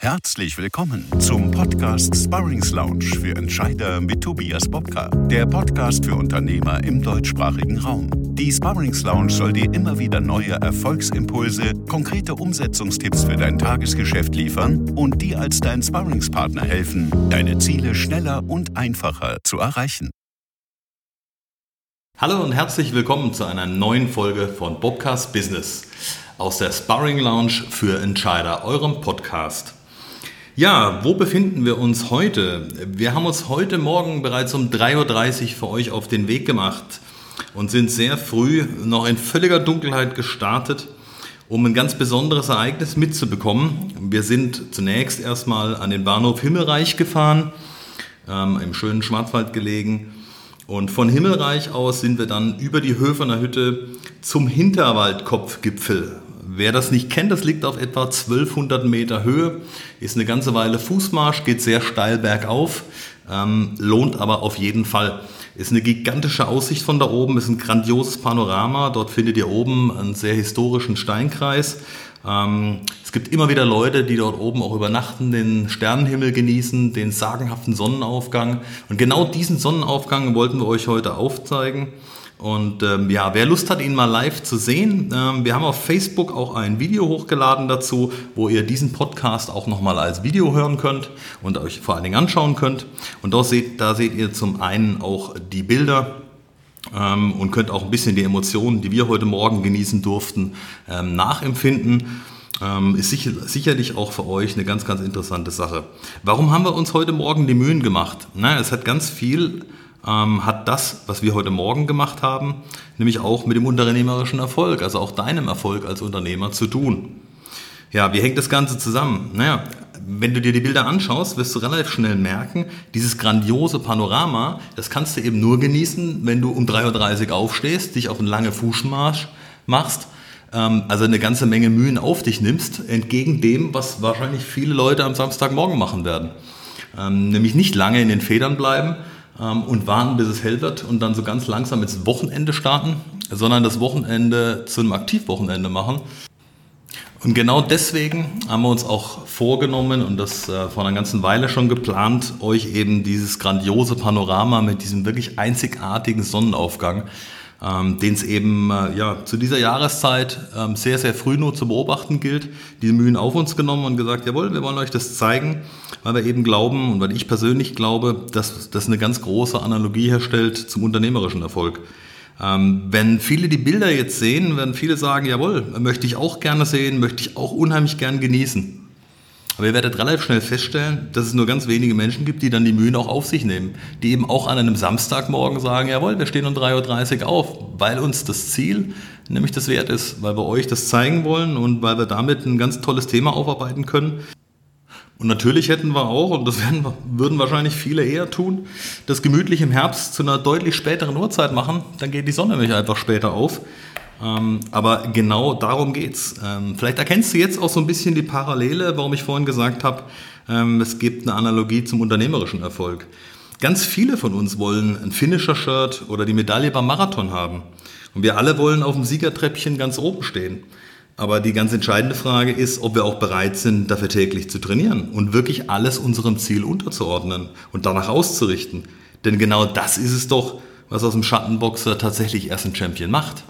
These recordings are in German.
Herzlich willkommen zum Podcast Sparrings Lounge für Entscheider mit Tobias Bobka, der Podcast für Unternehmer im deutschsprachigen Raum. Die Sparrings Lounge soll dir immer wieder neue Erfolgsimpulse, konkrete Umsetzungstipps für dein Tagesgeschäft liefern und dir als dein Sparringspartner helfen, deine Ziele schneller und einfacher zu erreichen. Hallo und herzlich willkommen zu einer neuen Folge von Bobcast Business aus der Sparring Lounge für Entscheider, eurem Podcast. Ja, wo befinden wir uns heute? Wir haben uns heute Morgen bereits um 3.30 Uhr für euch auf den Weg gemacht und sind sehr früh noch in völliger Dunkelheit gestartet, um ein ganz besonderes Ereignis mitzubekommen. Wir sind zunächst erstmal an den Bahnhof Himmelreich gefahren, ähm, im schönen Schwarzwald gelegen. Und von Himmelreich aus sind wir dann über die Höfener Hütte zum Hinterwaldkopfgipfel Wer das nicht kennt, das liegt auf etwa 1200 Meter Höhe, ist eine ganze Weile Fußmarsch, geht sehr steil bergauf, ähm, lohnt aber auf jeden Fall. Ist eine gigantische Aussicht von da oben, ist ein grandioses Panorama. Dort findet ihr oben einen sehr historischen Steinkreis. Ähm, es gibt immer wieder Leute, die dort oben auch übernachten, den Sternenhimmel genießen, den sagenhaften Sonnenaufgang. Und genau diesen Sonnenaufgang wollten wir euch heute aufzeigen. Und ähm, ja, wer Lust hat, ihn mal live zu sehen, ähm, wir haben auf Facebook auch ein Video hochgeladen dazu, wo ihr diesen Podcast auch nochmal als Video hören könnt und euch vor allen Dingen anschauen könnt. Und da seht, da seht ihr zum einen auch die Bilder ähm, und könnt auch ein bisschen die Emotionen, die wir heute Morgen genießen durften, ähm, nachempfinden. Ähm, ist sicher, sicherlich auch für euch eine ganz, ganz interessante Sache. Warum haben wir uns heute Morgen die Mühen gemacht? Na, es hat ganz viel ähm, hat das, was wir heute Morgen gemacht haben, nämlich auch mit dem unternehmerischen Erfolg, also auch deinem Erfolg als Unternehmer zu tun. Ja, wie hängt das Ganze zusammen? Naja, wenn du dir die Bilder anschaust, wirst du relativ schnell merken, dieses grandiose Panorama, das kannst du eben nur genießen, wenn du um 3.30 Uhr aufstehst, dich auf einen langen Fußmarsch machst, ähm, also eine ganze Menge Mühen auf dich nimmst, entgegen dem, was wahrscheinlich viele Leute am Samstagmorgen machen werden. Ähm, nämlich nicht lange in den Federn bleiben, ähm, und warten, bis es hell wird und dann so ganz langsam ins Wochenende starten, sondern das Wochenende zu einem Aktivwochenende machen. Und genau deswegen haben wir uns auch vorgenommen und das äh, vor einer ganzen Weile schon geplant, euch eben dieses grandiose Panorama mit diesem wirklich einzigartigen Sonnenaufgang ähm, den es eben äh, ja, zu dieser Jahreszeit ähm, sehr, sehr früh nur zu beobachten gilt, diese Mühen auf uns genommen und gesagt, jawohl, wir wollen euch das zeigen, weil wir eben glauben und weil ich persönlich glaube, dass das eine ganz große Analogie herstellt zum unternehmerischen Erfolg. Ähm, wenn viele die Bilder jetzt sehen, werden viele sagen, jawohl, möchte ich auch gerne sehen, möchte ich auch unheimlich gern genießen. Aber ihr werdet relativ schnell feststellen, dass es nur ganz wenige Menschen gibt, die dann die Mühen auch auf sich nehmen. Die eben auch an einem Samstagmorgen sagen, jawohl, wir stehen um 3.30 Uhr auf, weil uns das Ziel nämlich das wert ist, weil wir euch das zeigen wollen und weil wir damit ein ganz tolles Thema aufarbeiten können. Und natürlich hätten wir auch, und das werden, würden wahrscheinlich viele eher tun, das gemütlich im Herbst zu einer deutlich späteren Uhrzeit machen. Dann geht die Sonne nämlich einfach später auf. Ähm, aber genau darum geht's. Ähm, vielleicht erkennst du jetzt auch so ein bisschen die Parallele, warum ich vorhin gesagt habe, ähm, es gibt eine Analogie zum unternehmerischen Erfolg. Ganz viele von uns wollen ein Finisher-Shirt oder die Medaille beim Marathon haben. Und wir alle wollen auf dem Siegertreppchen ganz oben stehen. Aber die ganz entscheidende Frage ist, ob wir auch bereit sind, dafür täglich zu trainieren und wirklich alles unserem Ziel unterzuordnen und danach auszurichten. Denn genau das ist es doch, was aus dem Schattenboxer tatsächlich erst ein Champion macht.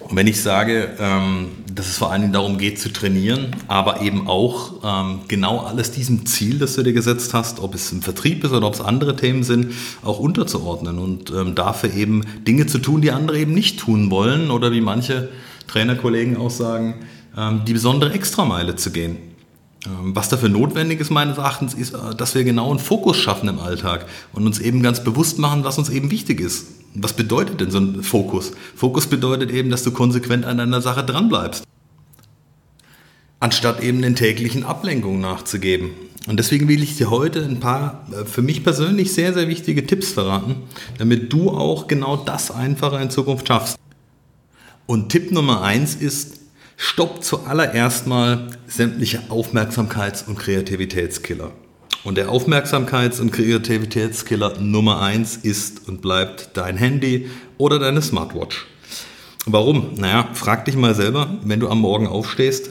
Und wenn ich sage, ähm, dass es vor allen Dingen darum geht zu trainieren, aber eben auch ähm, genau alles diesem Ziel, das du dir gesetzt hast, ob es im Vertrieb ist oder ob es andere Themen sind, auch unterzuordnen und ähm, dafür eben Dinge zu tun, die andere eben nicht tun wollen oder wie manche Trainerkollegen auch sagen, die besondere Extrameile zu gehen. Was dafür notwendig ist meines Erachtens, ist, äh, dass wir genau einen Fokus schaffen im Alltag und uns eben ganz bewusst machen, was uns eben wichtig ist. Was bedeutet denn so ein Fokus? Fokus bedeutet eben, dass du konsequent an deiner Sache dranbleibst. Anstatt eben den täglichen Ablenkungen nachzugeben. Und deswegen will ich dir heute ein paar äh, für mich persönlich sehr, sehr wichtige Tipps verraten, damit du auch genau das einfacher in Zukunft schaffst. Und Tipp Nummer eins ist, Stopp zuallererst mal sämtliche Aufmerksamkeits- und Kreativitätskiller. Und der Aufmerksamkeits- und Kreativitätskiller Nummer eins ist und bleibt dein Handy oder deine Smartwatch. Warum? Naja, frag dich mal selber, wenn du am Morgen aufstehst,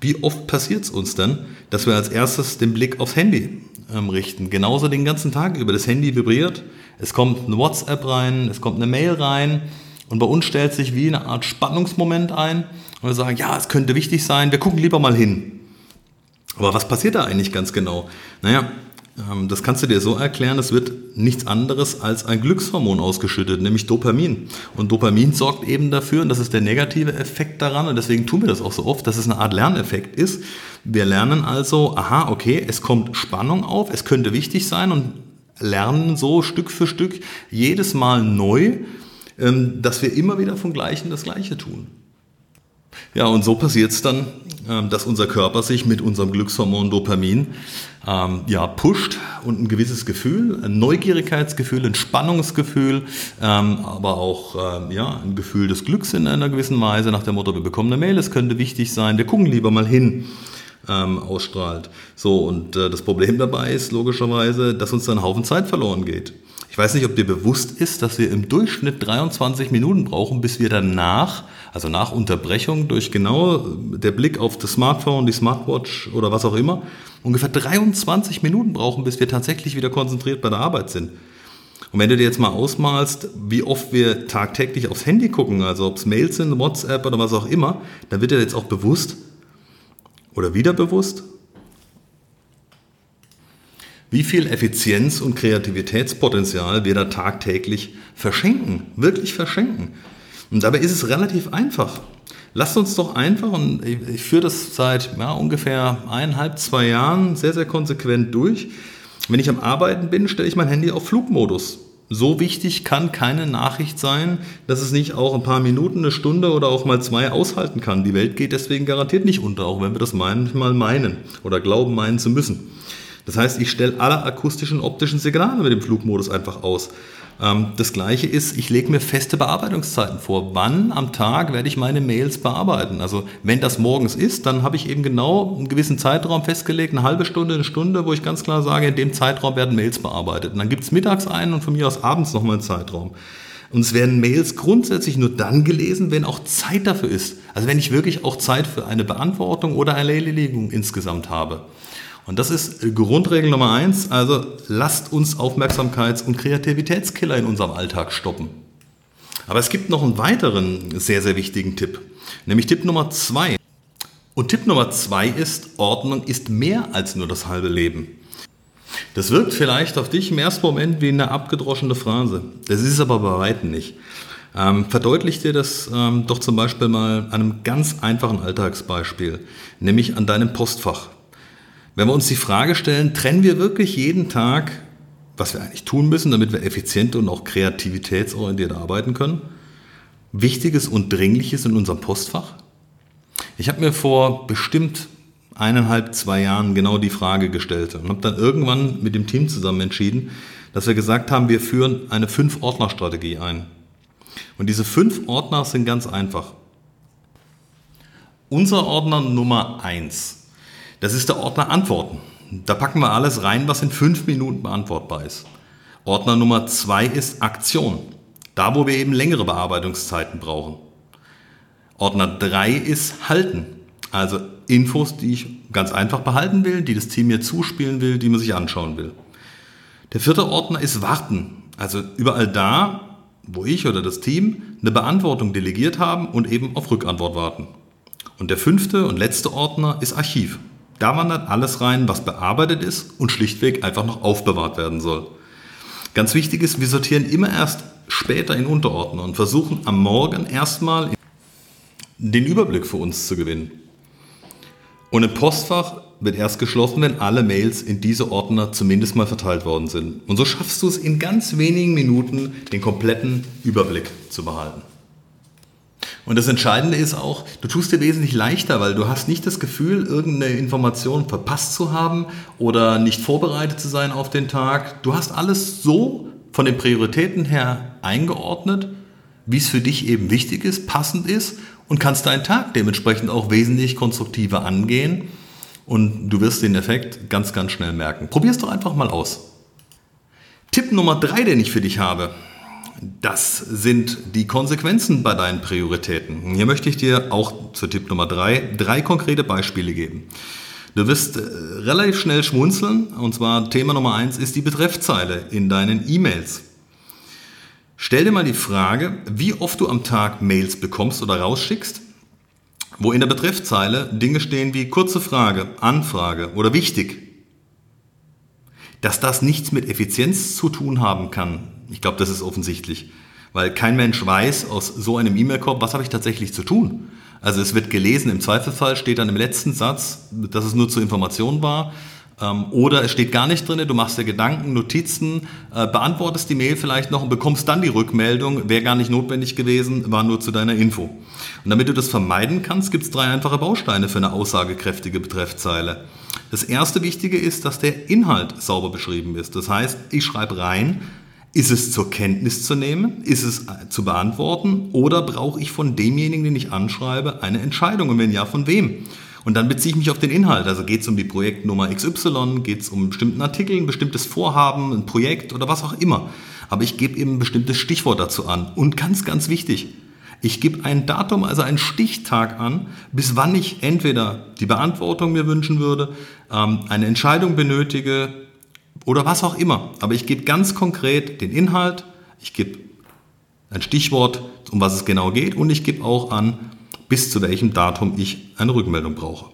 Wie oft passiert es uns denn, dass wir als erstes den Blick aufs Handy ähm, richten? Genauso den ganzen Tag über. Das Handy vibriert, es kommt eine WhatsApp rein, es kommt eine Mail rein und bei uns stellt sich wie eine Art Spannungsmoment ein und wir sagen, ja, es könnte wichtig sein, wir gucken lieber mal hin. Aber was passiert da eigentlich ganz genau? Naja, ähm, das kannst du dir so erklären, es wird nichts anderes als ein Glückshormon ausgeschüttet, nämlich Dopamin. Und Dopamin sorgt eben dafür, und das ist der negative Effekt daran, und deswegen tun wir das auch so oft, dass es eine Art Lerneffekt ist. Wir lernen also, aha, okay, es kommt Spannung auf, es könnte wichtig sein und lernen so Stück für Stück jedes Mal neu, ähm, dass wir immer wieder vom Gleichen das Gleiche tun. Ja, und so passiert es dann, ähm, dass unser Körper sich mit unserem Glückshormon Dopamin ähm, ja, pusht und ein gewisses Gefühl, ein Neugierigkeitsgefühl, ein Spannungsgefühl, ähm, aber auch ähm, ja, ein Gefühl des Glücks in einer gewissen Weise, nach dem Motto, wir bekommen eine Mail, es könnte wichtig sein, wir gucken lieber mal hin. Ähm, ausstrahlt. So, und äh, das Problem dabei ist logischerweise, dass uns dann ein Haufen Zeit verloren geht. Ich weiß nicht, ob dir bewusst ist, dass wir im Durchschnitt 23 Minuten brauchen, bis wir danach, also nach Unterbrechung durch genau der Blick auf das Smartphone, die Smartwatch oder was auch immer, ungefähr 23 Minuten brauchen, bis wir tatsächlich wieder konzentriert bei der Arbeit sind. Und wenn du dir jetzt mal ausmalst, wie oft wir tagtäglich aufs Handy gucken, also ob es Mails sind, WhatsApp oder was auch immer, dann wird dir jetzt auch bewusst oder wieder bewusst, wie viel Effizienz und Kreativitätspotenzial wir da tagtäglich verschenken, wirklich verschenken. Und dabei ist es relativ einfach. Lasst uns doch einfach, und ich, führe das seit ja, ungefähr eineinhalb, zwei Jahren sehr, sehr konsequent durch. Wenn ich am Arbeiten bin, stelle ich mein Handy auf Flugmodus. So wichtig kann keine Nachricht sein, dass es nicht auch ein paar Minuten, eine Stunde oder auch mal zwei aushalten kann. Die Welt geht deswegen garantiert nicht unter, auch wenn wir das manchmal meinen oder glauben meinen zu müssen. Das heißt, ich stelle alle akustischen, optischen Signale mit dem Flugmodus einfach aus. Ähm, das gleiche ist, ich lege mir feste Bearbeitungszeiten vor. Wann am Tag werde ich meine Mails bearbeiten? Also wenn das morgens ist, dann habe ich eben genau einen gewissen Zeitraum festgelegt, eine halbe Stunde, eine Stunde, wo ich ganz klar sage, in dem Zeitraum werden Mails bearbeitet. Und dann gibt es mittags einen und von mir aus abends nochmal einen Zeitraum. Und es werden Mails grundsätzlich nur dann gelesen, wenn auch Zeit dafür ist. Also wenn ich wirklich auch Zeit für eine Beantwortung oder eine Erledigung insgesamt habe. Und das ist Grundregel Nummer eins. Also lasst uns Aufmerksamkeits- und Kreativitätskiller in unserem Alltag stoppen. Aber es gibt noch einen weiteren sehr, sehr wichtigen Tipp. Nämlich Tipp Nummer zwei. Und Tipp Nummer zwei ist, Ordnung ist mehr als nur das halbe Leben. Das wirkt vielleicht auf dich im ersten Moment wie eine abgedroschene Phrase. Das ist aber bei weitem nicht. Ähm, verdeutlicht dir das ähm, doch zum Beispiel mal an einem ganz einfachen Alltagsbeispiel, nämlich an deinem Postfach. Wenn wir uns die Frage stellen, trennen wir wirklich jeden Tag, was wir eigentlich tun müssen, damit wir effizient und auch kreativitätsorientiert arbeiten können, Wichtiges und Dringliches in unserem Postfach? Ich habe mir vor bestimmt eineinhalb, zwei Jahren genau die Frage gestellt und habe dann irgendwann mit dem Team zusammen entschieden, dass wir gesagt haben, wir führen eine Fünf-Ordner-Strategie ein. Und diese fünf Ordner sind ganz einfach. Unser Ordner Nummer eins das ist der Ordner Antworten. Da packen wir alles rein, was in fünf Minuten beantwortbar ist. Ordner Nummer zwei ist Aktion. Da, wo wir eben längere Bearbeitungszeiten brauchen. Ordner drei ist Halten. Also Infos, die ich ganz einfach behalten will, die das Team mir zuspielen will, die man sich anschauen will. Der vierte Ordner ist Warten. Also überall da, wo ich oder das Team eine Beantwortung delegiert haben und eben auf Rückantwort warten. Und der fünfte und letzte Ordner ist Archiv. Da wandert alles rein, was bearbeitet ist und schlichtweg einfach noch aufbewahrt werden soll. Ganz wichtig ist, wir sortieren immer erst später in Unterordner und versuchen am Morgen erstmal den Überblick für uns zu gewinnen. Und im Postfach wird erst geschlossen, wenn alle Mails in diese Ordner zumindest mal verteilt worden sind. Und so schaffst du es in ganz wenigen Minuten, den kompletten Überblick zu behalten. Und das Entscheidende ist auch, du tust dir wesentlich leichter, weil du hast nicht das Gefühl, irgendeine Information verpasst zu haben oder nicht vorbereitet zu sein auf den Tag. Du hast alles so von den Prioritäten her eingeordnet, wie es für dich eben wichtig ist, passend ist und kannst deinen Tag dementsprechend auch wesentlich konstruktiver angehen und du wirst den Effekt ganz, ganz schnell merken. Probier es doch einfach mal aus. Tipp Nummer drei, den ich für dich habe. Das sind die Konsequenzen bei deinen Prioritäten. Hier möchte ich dir auch zu Tipp Nummer drei drei konkrete Beispiele geben. Du wirst äh, relativ schnell schmunzeln. Und zwar Thema Nummer eins ist die Betreffzeile in deinen E-Mails. Stell dir mal die Frage, wie oft du am Tag Mails bekommst oder rausschickst, wo in der Betreffzeile Dinge stehen wie kurze Frage, Anfrage oder wichtig. Dass das nichts mit Effizienz zu tun haben kann, ich glaube, das ist offensichtlich. Weil kein Mensch weiß aus so einem E-Mail-Korb, was habe ich tatsächlich zu tun. Also es wird gelesen, im Zweifelsfall steht dann im letzten Satz, dass es nur zur Information war. Ähm, oder es steht gar nicht drin, du machst dir Gedanken, Notizen, äh, beantwortest die Mail vielleicht noch und bekommst dann die Rückmeldung, wäre gar nicht notwendig gewesen, war nur zu deiner Info. Und damit du das vermeiden kannst, gibt es drei einfache Bausteine für eine aussagekräftige Betreffzeile. Das erste Wichtige ist, dass der Inhalt sauber beschrieben ist. Das heißt, ich schreibe rein, ist es zur Kenntnis zu nehmen? Ist es äh, zu beantworten? Oder brauche ich von demjenigen, den ich anschreibe, eine Entscheidung? Und wenn ja, von wem? Und dann beziehe ich mich auf den Inhalt. Also geht es um die Projektnummer XY, geht es um einen bestimmten Artikel, ein bestimmtes Vorhaben, ein Projekt oder was auch immer. Aber ich gebe eben ein bestimmtes Stichwort dazu an. Und ganz, ganz wichtig, ich gebe ein Datum, also einen Stichtag an, bis wann ich entweder die Beantwortung mir wünschen würde, ähm, eine Entscheidung benötige oder was auch immer. Aber ich gebe ganz konkret den Inhalt, ich gebe ein Stichwort, um was es genau geht und ich gebe auch an, bis zu welchem Datum ich eine Rückmeldung brauche.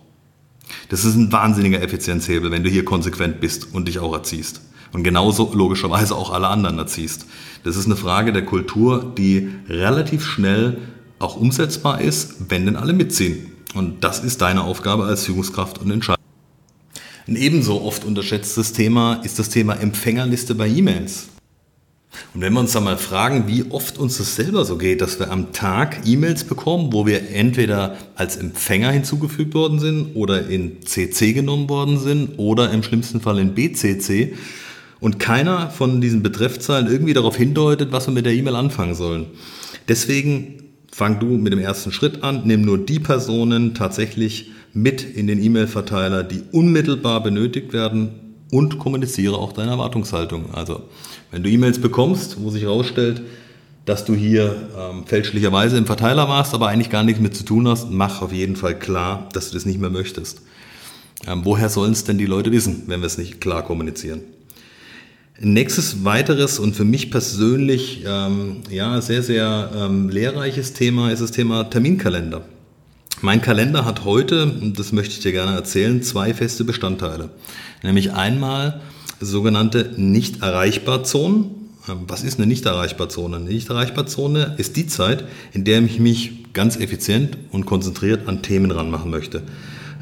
Das ist ein wahnsinniger Effizienzhebel, wenn du hier konsequent bist und dich auch erziehst. Und genauso logischerweise auch alle anderen erziehst. Das ist eine Frage der Kultur, die relativ schnell auch umsetzbar ist, wenn denn alle mitziehen. Und das ist deine Aufgabe als Führungskraft und Entscheider. Ein ebenso oft unterschätztes Thema ist das Thema Empfängerliste bei E-Mails. Und wenn wir uns da mal fragen, wie oft uns das selber so geht, dass wir am Tag E-Mails bekommen, wo wir entweder als Empfänger hinzugefügt worden sind oder in CC genommen worden sind oder im schlimmsten Fall in BCC und keiner von diesen Betreffzahlen irgendwie darauf hindeutet, was wir mit der E-Mail anfangen sollen. Deswegen fang du mit dem ersten Schritt an, nimm nur die Personen tatsächlich mit in den E-Mail-Verteiler, die unmittelbar benötigt werden und kommuniziere auch deine Erwartungshaltung. Also wenn du E-Mails bekommst, wo sich herausstellt, dass du hier ähm, fälschlicherweise im Verteiler warst, aber eigentlich gar nichts mit zu tun hast, mach auf jeden Fall klar, dass du das nicht mehr möchtest. Ähm, woher sollen es denn die Leute wissen, wenn wir es nicht klar kommunizieren? Nächstes weiteres und für mich persönlich ähm, ja, sehr, sehr ähm, lehrreiches Thema ist das Thema Terminkalender. Mein Kalender hat heute, das möchte ich dir gerne erzählen, zwei feste Bestandteile. Nämlich einmal sogenannte Nicht-Erreichbar-Zonen. Ähm, was ist eine Nicht-Erreichbar-Zone? Eine Nicht-Erreichbar-Zone ist die Zeit, in der ich mich ganz effizient und konzentriert an Themen ranmachen möchte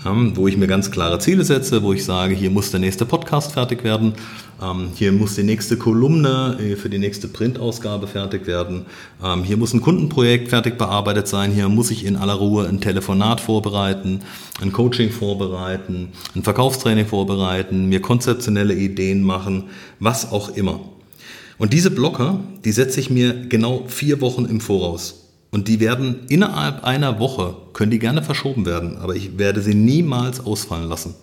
wo ich mir ganz klare Ziele setze, wo ich sage, hier muss der nächste Podcast fertig werden, ähm, hier muss die nächste Kolumne äh, für die nächste Printausgabe fertig werden, ähm, hier muss ein Kundenprojekt fertig bearbeitet sein, hier muss ich in aller Ruhe ein Telefonat vorbereiten, ein Coaching vorbereiten, ein Verkaufstraining vorbereiten, mir konzeptionelle Ideen machen, was auch immer. Und diese Blocker, die setze ich mir genau vier Wochen im Voraus. Und die werden innerhalb einer Woche, können die gerne verschoben werden, aber ich werde sie niemals ausfallen lassen.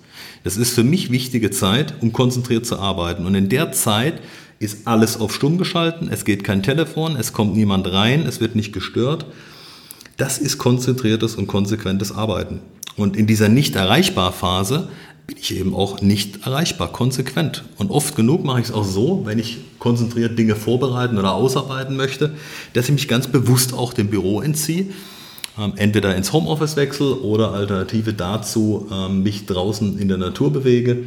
Das ist für mich wichtige Zeit, um konzentriert zu arbeiten. Und in der Zeit ist alles auf stumm geschalten, es geht kein Telefon, es kommt niemand rein, es wird nicht gestört. Das ist konzentriertes und konsequentes Arbeiten. Und in dieser Nicht-Erreichbar-Phase bin ich eben auch nicht erreichbar, konsequent. Und oft genug mache ich es auch so, wenn ich konzentriert Dinge vorbereiten oder ausarbeiten möchte, dass ich mich ganz bewusst auch dem Büro entziehe, ähm, entweder ins Homeoffice wechsle oder Alternative dazu ähm, mich draußen in der Natur bewege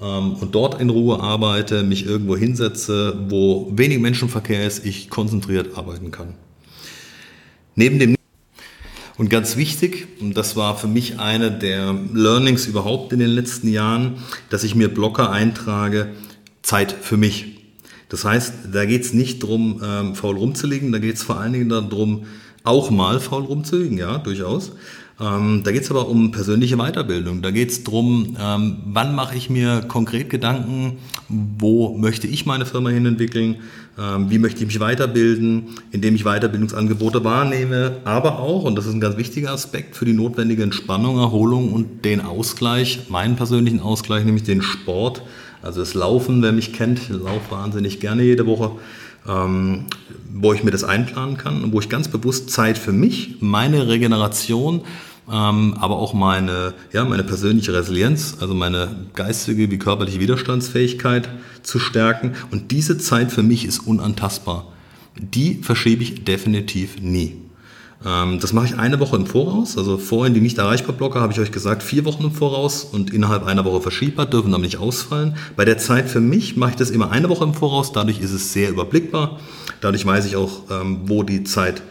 ähm, und dort in Ruhe arbeite, mich irgendwo hinsetze, wo wenig Menschenverkehr ist, ich konzentriert arbeiten kann. Neben dem und ganz wichtig, und das war für mich eine der Learnings überhaupt in den letzten Jahren, dass ich mir Blocker eintrage, Zeit für mich. Das heißt, da geht es nicht darum, ähm, faul rumzulegen, da geht es vor allen Dingen darum, auch mal faul rumzulegen, ja, durchaus. Ähm, da geht es aber um persönliche Weiterbildung. Da geht es darum, ähm, wann mache ich mir konkret Gedanken, wo möchte ich meine Firma hin entwickeln, ähm, wie möchte ich mich weiterbilden, indem ich Weiterbildungsangebote wahrnehme, aber auch, und das ist ein ganz wichtiger Aspekt, für die notwendige Entspannung, Erholung und den Ausgleich, meinen persönlichen Ausgleich, nämlich den Sport, also das Laufen, wer mich kennt, ich laufe wahnsinnig gerne jede Woche ähm, wo ich mir das einplanen kann und wo ich ganz bewusst Zeit für mich, meine Regeneration, ähm, aber auch meine, ja, meine persönliche Resilienz, also meine geistige wie körperliche Widerstandsfähigkeit zu stärken. Und diese Zeit für mich ist unantastbar. Die verschiebe ich definitiv nie. Ähm, das mache ich eine Woche im Voraus. Also vorhin die nicht erreichbar Blocker habe ich euch gesagt, vier Wochen im Voraus und innerhalb einer Woche verschiebbar, dürfen aber nicht ausfallen. Bei der Zeit für mich mache ich das immer eine Woche im Voraus. Dadurch ist es sehr überblickbar. Dadurch weiß ich auch, ähm, wo die Zeit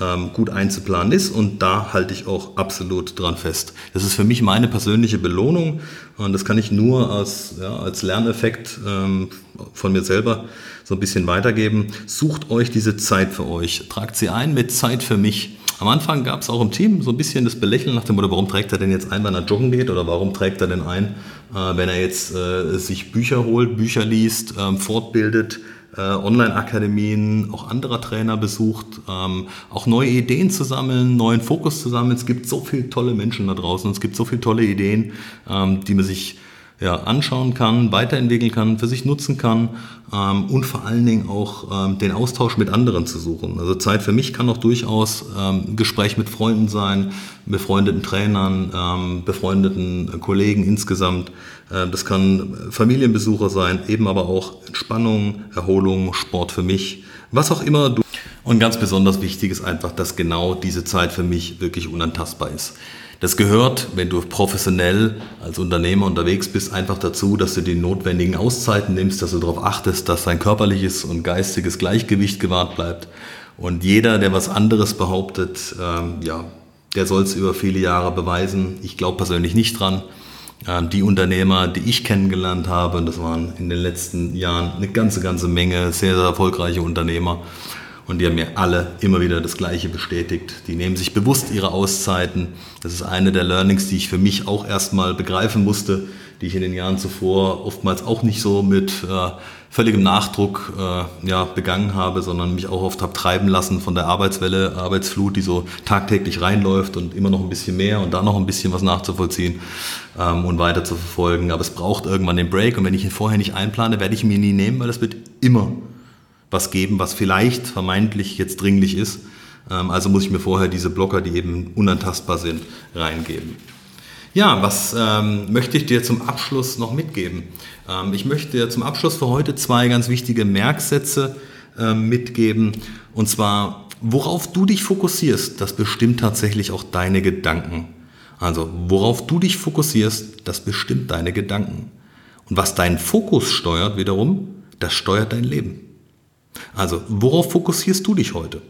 ähm, gut einzuplanen ist und da halte ich auch absolut dran fest. Das ist für mich meine persönliche Belohnung und das kann ich nur als, ja, als Lerneffekt ähm, von mir selber so ein bisschen weitergeben. Sucht euch diese Zeit für euch, tragt sie ein mit Zeit für mich. Am Anfang gab es auch im Team so ein bisschen das Belächeln nach dem Motto, warum trägt er denn jetzt ein, wenn er joggen geht oder warum trägt er denn ein, äh, wenn er jetzt äh, sich Bücher holt, Bücher liest, ähm, fortbildet, äh, Online-Akademien, auch anderer Trainer besucht, ähm, auch neue Ideen zu sammeln, neuen Fokus zu sammeln. Es gibt so viele tolle Menschen da draußen, es gibt so viele tolle Ideen, ähm, die man sich ja, anschauen kann, weiterentwickeln kann, für sich nutzen kann ähm, und vor allen Dingen auch ähm, den Austausch mit anderen zu suchen. Also Zeit für mich kann auch durchaus ähm, Gespräch mit Freunden sein, befreundeten Trainern, ähm, befreundeten Kollegen insgesamt. Äh, das kann Familienbesucher sein, eben aber auch Entspannung, Erholung, Sport für mich, was auch immer du. Und ganz besonders wichtig ist einfach, dass genau diese Zeit für mich wirklich unantastbar ist. Das gehört, wenn du professionell als Unternehmer unterwegs bist, einfach dazu, dass du die notwendigen Auszeiten nimmst, dass du darauf achtest, dass dein körperliches und geistiges Gleichgewicht gewahrt bleibt. Und jeder, der was anderes behauptet, ähm, ja, der soll es über viele Jahre beweisen. Ich glaube persönlich nicht dran. Ähm, die Unternehmer, die ich kennengelernt habe, das waren in den letzten Jahren eine ganze, ganze Menge sehr, sehr erfolgreiche Unternehmer. Und die haben mir alle immer wieder das Gleiche bestätigt. Die nehmen sich bewusst ihre Auszeiten. Das ist eine der Learnings, die ich für mich auch erstmal begreifen musste, die ich in den Jahren zuvor oftmals auch nicht so mit äh, völligem Nachdruck äh, ja, begangen habe, sondern mich auch oft habe treiben lassen von der Arbeitswelle, Arbeitsflut, die so tagtäglich reinläuft und immer noch ein bisschen mehr und da noch ein bisschen was nachzuvollziehen ähm, und weiter zu verfolgen. Aber es braucht irgendwann den Break und wenn ich ihn vorher nicht einplane, werde ich ihn mir nie nehmen, weil das wird immer was geben, was vielleicht vermeintlich jetzt dringlich ist. Ähm, also muss ich mir vorher diese Blocker, die eben unantastbar sind, reingeben. Ja, was ähm, möchte ich dir zum Abschluss noch mitgeben? Ähm, ich möchte dir zum Abschluss für heute zwei ganz wichtige Merksätze ähm, mitgeben. Und zwar, worauf du dich fokussierst, das bestimmt tatsächlich auch deine Gedanken. Also, worauf du dich fokussierst, das bestimmt deine Gedanken. Und was deinen Fokus steuert wiederum, das steuert dein Leben. Also, worauf fokussierst du dich heute?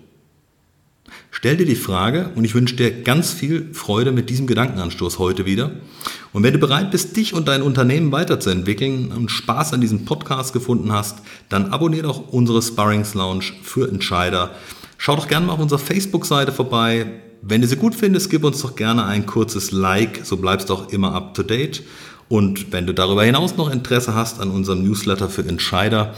Stell dir die Frage und ich wünsche dir ganz viel Freude mit diesem Gedankenanstoß heute wieder. Und wenn du bereit bist, dich und dein Unternehmen weiterzuentwickeln und Spaß an diesem Podcast gefunden hast, dann abonniere doch unsere Sparrings Lounge für Entscheider. Schau doch gerne mal auf unserer Facebook-Seite vorbei. Wenn du sie gut findest, gib uns doch gerne ein kurzes Like, so bleibst du auch immer up to date. Und wenn du darüber hinaus noch Interesse hast an unserem Newsletter für Entscheider,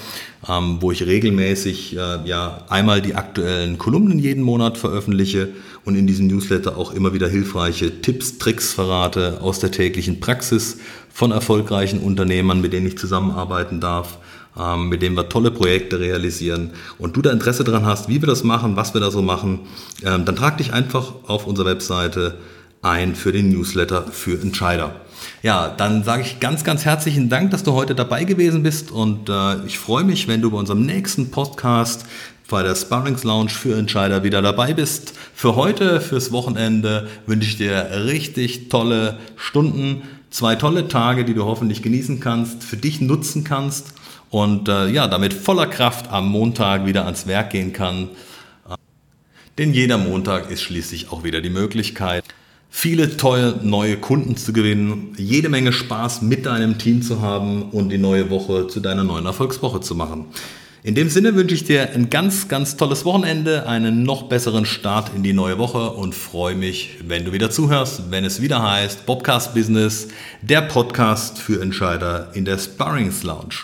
ähm, wo ich regelmäßig äh, ja einmal die aktuellen Kolumnen jeden Monat veröffentliche und in diesem Newsletter auch immer wieder hilfreiche Tipps, Tricks verrate aus der täglichen Praxis von erfolgreichen Unternehmern, mit denen ich zusammenarbeiten darf, ähm, mit denen wir tolle Projekte realisieren und du da Interesse daran hast, wie wir das machen, was wir da so machen, ähm, dann trag dich einfach auf unserer Webseite ein für den Newsletter für Entscheider. Ja, dann sage ich ganz, ganz herzlichen Dank, dass du heute dabei gewesen bist und äh, ich freue mich, wenn du bei unserem nächsten Podcast bei der Sparrings Lounge für Entscheider wieder dabei bist. Für heute, fürs Wochenende wünsche ich dir richtig tolle Stunden, zwei tolle Tage, die du hoffentlich genießen kannst, für dich nutzen kannst und äh, ja, damit voller Kraft am Montag wieder ans Werk gehen kann. Denn jeder Montag ist schließlich auch wieder die Möglichkeit, viele tolle neue Kunden zu gewinnen, jede Menge Spaß mit deinem Team zu haben und die neue Woche zu deiner neuen Erfolgswoche zu machen. In dem Sinne wünsche ich dir ein ganz, ganz tolles Wochenende, einen noch besseren Start in die neue Woche und freue mich, wenn du wieder zuhörst, wenn es wieder heißt Bobcast Business, der Podcast für Entscheider in der Sparrings Lounge.